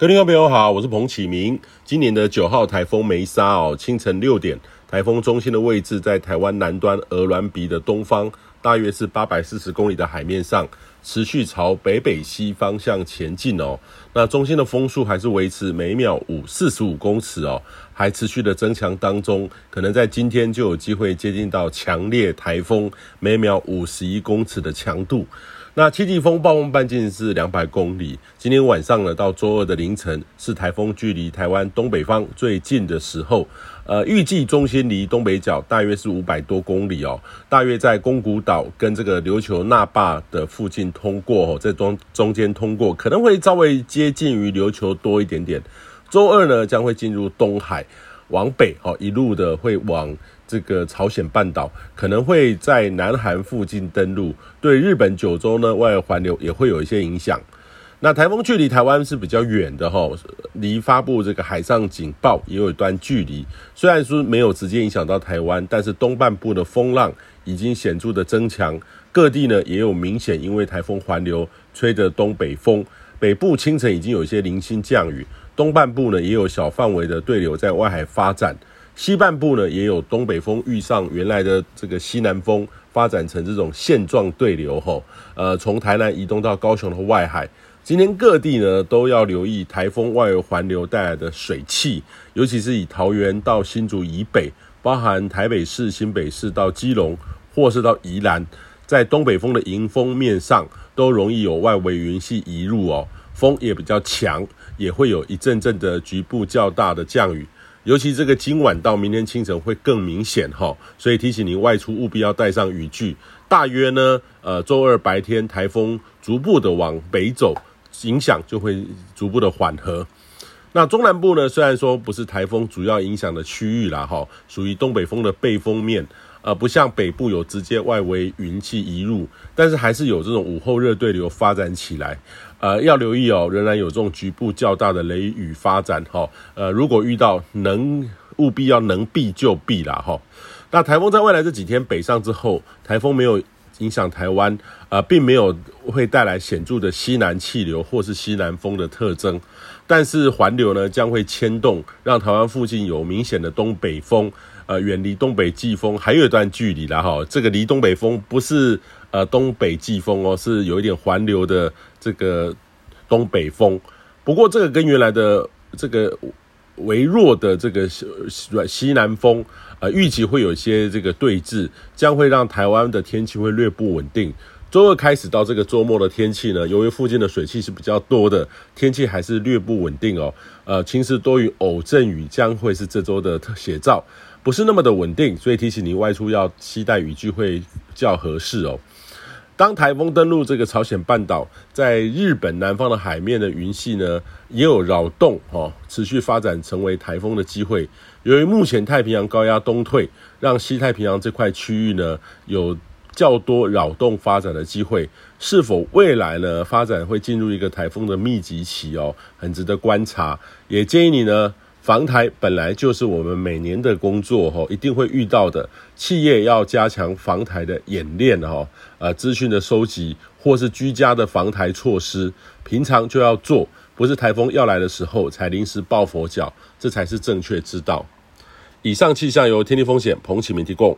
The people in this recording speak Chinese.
各位听众朋友好，我是彭启明。今年的九号台风梅沙哦，清晨六点，台风中心的位置在台湾南端鹅銮鼻的东方，大约是八百四十公里的海面上，持续朝北北西方向前进哦。那中心的风速还是维持每秒五四十五公尺哦，还持续的增强当中，可能在今天就有机会接近到强烈台风，每秒五十一公尺的强度。那七级风暴风半径是两百公里。今天晚上呢，到周二的凌晨，是台风距离台湾东北方最近的时候。呃，预计中心离东北角大约是五百多公里哦，大约在宫古岛跟这个琉球那霸的附近通过哦，在中中间通过，可能会稍微接近于琉球多一点点。周二呢，将会进入东海。往北哦，一路的会往这个朝鲜半岛，可能会在南韩附近登陆，对日本九州呢外环流也会有一些影响。那台风距离台湾是比较远的哈，离发布这个海上警报也有一段距离。虽然说没有直接影响到台湾，但是东半部的风浪已经显著的增强，各地呢也有明显因为台风环流吹着东北风，北部清晨已经有一些零星降雨。东半部呢也有小范围的对流在外海发展，西半部呢也有东北风遇上原来的这个西南风，发展成这种线状对流吼，呃，从台南移动到高雄的外海。今天各地呢都要留意台风外围环流带来的水汽，尤其是以桃园到新竹以北，包含台北市、新北市到基隆，或是到宜兰，在东北风的迎风面上都容易有外围云系移入哦。风也比较强，也会有一阵阵的局部较大的降雨，尤其这个今晚到明天清晨会更明显哈，所以提醒您外出务必要带上雨具。大约呢，呃，周二白天台风逐步的往北走，影响就会逐步的缓和。那中南部呢，虽然说不是台风主要影响的区域啦，哈，属于东北风的背风面。呃，不像北部有直接外围云气移入，但是还是有这种午后热对流发展起来。呃，要留意哦，仍然有这种局部较大的雷雨发展哈。呃，如果遇到能务必要能避就避啦哈。那台风在未来这几天北上之后，台风没有影响台湾，呃，并没有会带来显著的西南气流或是西南风的特征，但是环流呢将会牵动，让台湾附近有明显的东北风。呃，远离东北季风还有一段距离啦哈。这个离东北风不是呃东北季风哦，是有一点环流的这个东北风。不过这个跟原来的这个微弱的这个西南风，呃，预计会有一些这个对峙，将会让台湾的天气会略不稳定。周二开始到这个周末的天气呢，由于附近的水汽是比较多的，天气还是略不稳定哦。呃，晴时多云偶阵雨将会是这周的特写照。不是那么的稳定，所以提醒您外出要携带雨具会较合适哦。当台风登陆这个朝鲜半岛，在日本南方的海面的云系呢，也有扰动哦，持续发展成为台风的机会。由于目前太平洋高压东退，让西太平洋这块区域呢有较多扰动发展的机会。是否未来呢发展会进入一个台风的密集期哦，很值得观察。也建议你呢。防台本来就是我们每年的工作哈，一定会遇到的。企业要加强防台的演练哈，呃，资讯的收集或是居家的防台措施，平常就要做，不是台风要来的时候才临时抱佛脚，这才是正确之道。以上气象由天气风险彭启明提供。